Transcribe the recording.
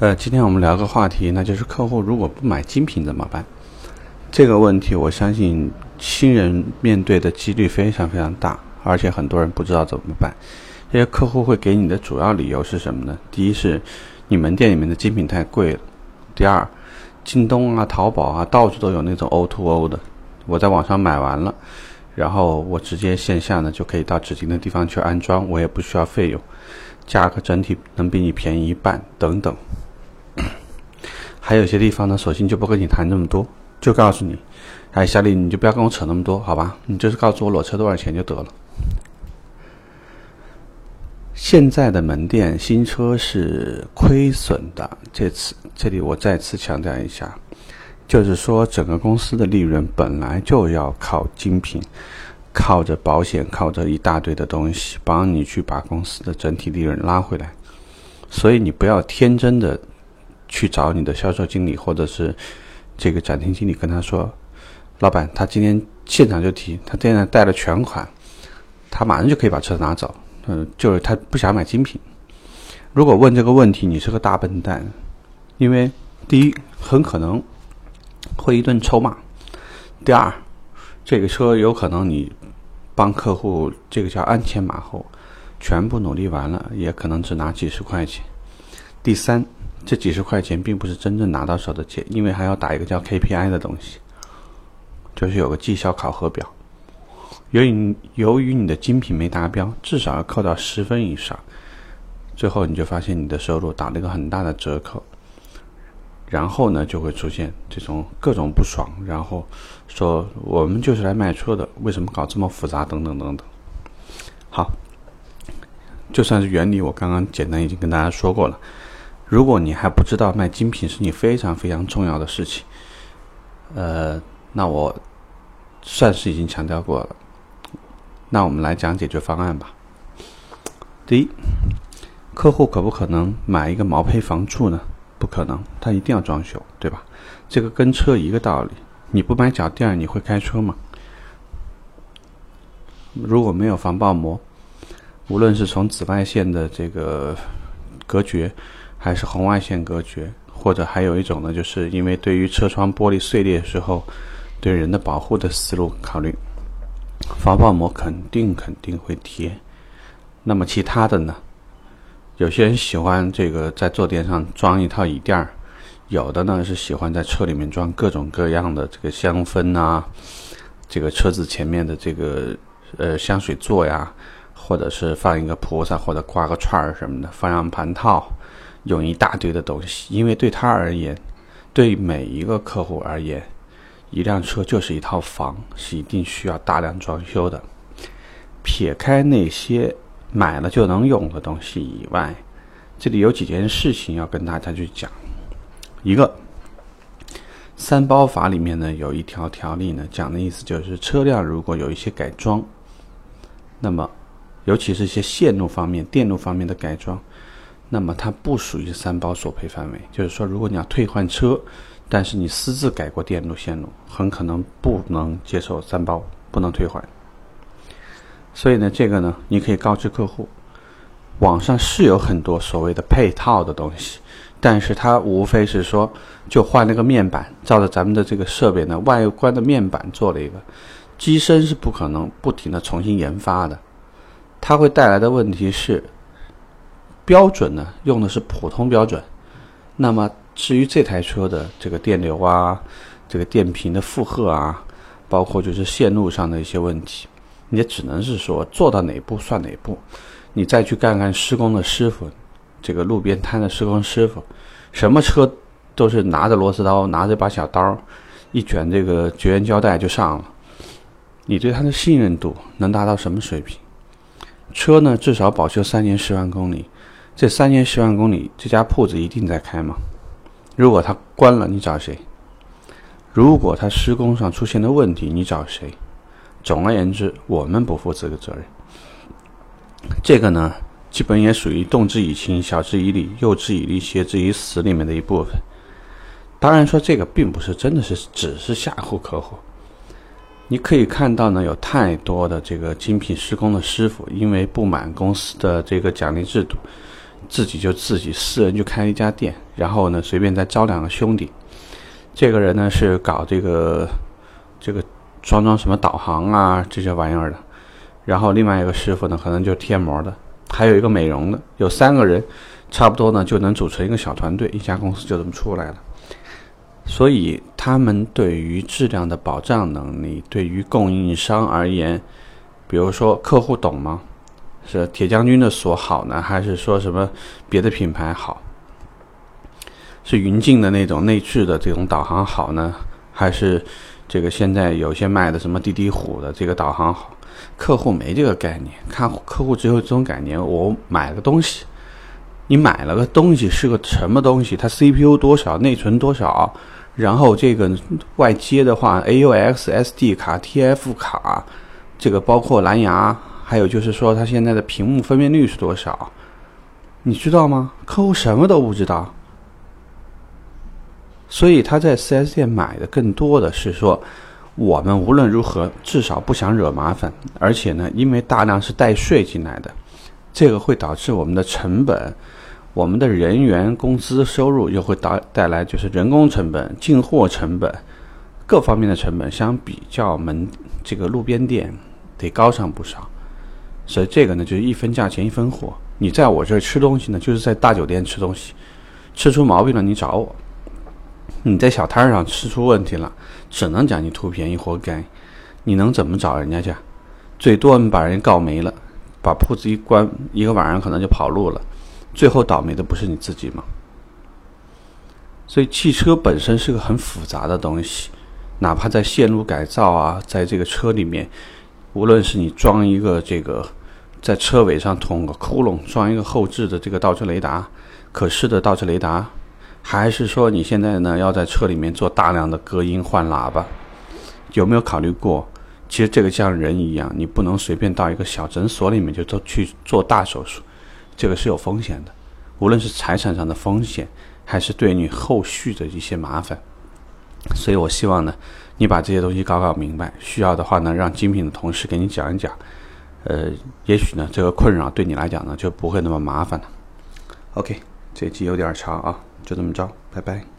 呃，今天我们聊个话题，那就是客户如果不买精品怎么办？这个问题，我相信新人面对的几率非常非常大，而且很多人不知道怎么办。这些客户会给你的主要理由是什么呢？第一是你门店里面的精品太贵了；第二，京东啊、淘宝啊，到处都有那种 O to O 的，我在网上买完了，然后我直接线下呢就可以到指定的地方去安装，我也不需要费用，价格整体能比你便宜一半等等。还有些地方呢，索性就不跟你谈这么多。就告诉你，哎，小李，你就不要跟我扯那么多，好吧？你就是告诉我裸车多少钱就得了。现在的门店新车是亏损的，这次这里我再次强调一下，就是说整个公司的利润本来就要靠精品，靠着保险，靠着一大堆的东西帮你去把公司的整体利润拉回来，所以你不要天真的去找你的销售经理或者是。这个展厅经理跟他说：“老板，他今天现场就提，他现在带了全款，他马上就可以把车拿走。嗯，就是他不想买精品。如果问这个问题，你是个大笨蛋，因为第一很可能会一顿臭骂；第二，这个车有可能你帮客户这个叫鞍前马后，全部努力完了，也可能只拿几十块钱；第三。”这几十块钱并不是真正拿到手的钱，因为还要打一个叫 KPI 的东西，就是有个绩效考核表。由于由于你的精品没达标，至少要扣到十分以上，最后你就发现你的收入打了一个很大的折扣。然后呢，就会出现这种各种不爽，然后说我们就是来卖车的，为什么搞这么复杂？等等等等。好，就算是原理，我刚刚简单已经跟大家说过了。如果你还不知道卖精品是你非常非常重要的事情，呃，那我算是已经强调过了。那我们来讲解决方案吧。第一，客户可不可能买一个毛坯房住呢？不可能，他一定要装修，对吧？这个跟车一个道理，你不买脚垫，你会开车吗？如果没有防爆膜，无论是从紫外线的这个隔绝。还是红外线隔绝，或者还有一种呢，就是因为对于车窗玻璃碎裂时候对人的保护的思路考虑，防爆膜肯定肯定会贴。那么其他的呢？有些人喜欢这个在坐垫上装一套椅垫儿，有的呢是喜欢在车里面装各种各样的这个香氛啊，这个车子前面的这个呃香水座呀，或者是放一个菩萨或者挂个串儿什么的方向盘套。用一大堆的东西，因为对他而言，对每一个客户而言，一辆车就是一套房，是一定需要大量装修的。撇开那些买了就能用的东西以外，这里有几件事情要跟大家去讲。一个三包法里面呢有一条条例呢，讲的意思就是车辆如果有一些改装，那么尤其是一些线路方面、电路方面的改装。那么它不属于三包索赔范围，就是说，如果你要退换车，但是你私自改过电路线路，很可能不能接受三包，不能退换。所以呢，这个呢，你可以告知客户，网上是有很多所谓的配套的东西，但是它无非是说，就换了个面板，照着咱们的这个设备呢外观的面板做了一个，机身是不可能不停的重新研发的，它会带来的问题是。标准呢，用的是普通标准。那么至于这台车的这个电流啊，这个电瓶的负荷啊，包括就是线路上的一些问题，你也只能是说做到哪步算哪步。你再去看看施工的师傅，这个路边摊的施工师傅，什么车都是拿着螺丝刀，拿着把小刀，一卷这个绝缘胶带就上了。你对他的信任度能达到什么水平？车呢，至少保修三年十万公里。这三年十万公里，这家铺子一定在开吗？如果它关了，你找谁？如果它施工上出现的问题，你找谁？总而言之，我们不负这个责任。这个呢，基本也属于动之以情，晓之以理，诱之以利，挟之以死里面的一部分。当然说这个并不是真的是只是吓唬客户。你可以看到呢，有太多的这个精品施工的师傅，因为不满公司的这个奖励制度。自己就自己私人就开一家店，然后呢随便再招两个兄弟。这个人呢是搞这个这个装装什么导航啊这些玩意儿的，然后另外一个师傅呢可能就贴膜的，还有一个美容的，有三个人，差不多呢就能组成一个小团队，一家公司就这么出来了。所以他们对于质量的保障能力，对于供应商而言，比如说客户懂吗？是铁将军的锁好呢，还是说什么别的品牌好？是云镜的那种内置的这种导航好呢，还是这个现在有些卖的什么滴滴虎的这个导航好？客户没这个概念，看客户只有这种概念。我买个东西，你买了个东西是个什么东西？它 CPU 多少，内存多少？然后这个外接的话，AUX、SD 卡、TF 卡，这个包括蓝牙，还有就是说它现在的屏幕分辨率是多少？你知道吗？客户什么都不知道。所以他在 4S 店买的更多的是说，我们无论如何至少不想惹麻烦，而且呢，因为大量是带税进来的，这个会导致我们的成本，我们的人员工资收入又会导带来就是人工成本、进货成本各方面的成本，相比较门这个路边店得高上不少。所以这个呢，就是一分价钱一分货。你在我这儿吃东西呢，就是在大酒店吃东西，吃出毛病了你找我。你在小摊上吃出问题了，只能讲你图便宜，活该。你能怎么找人家去？最多你把人告没了，把铺子一关，一个晚上可能就跑路了。最后倒霉的不是你自己吗？所以汽车本身是个很复杂的东西，哪怕在线路改造啊，在这个车里面，无论是你装一个这个在车尾上捅个窟窿，装一个后置的这个倒车雷达，可视的倒车雷达。还是说你现在呢要在车里面做大量的隔音换喇叭，有没有考虑过？其实这个像人一样，你不能随便到一个小诊所里面就做去做大手术，这个是有风险的，无论是财产上的风险，还是对你后续的一些麻烦。所以我希望呢，你把这些东西搞搞明白，需要的话呢，让精品的同事给你讲一讲，呃，也许呢这个困扰对你来讲呢就不会那么麻烦了。OK，这期有点长啊。就这么着，拜拜。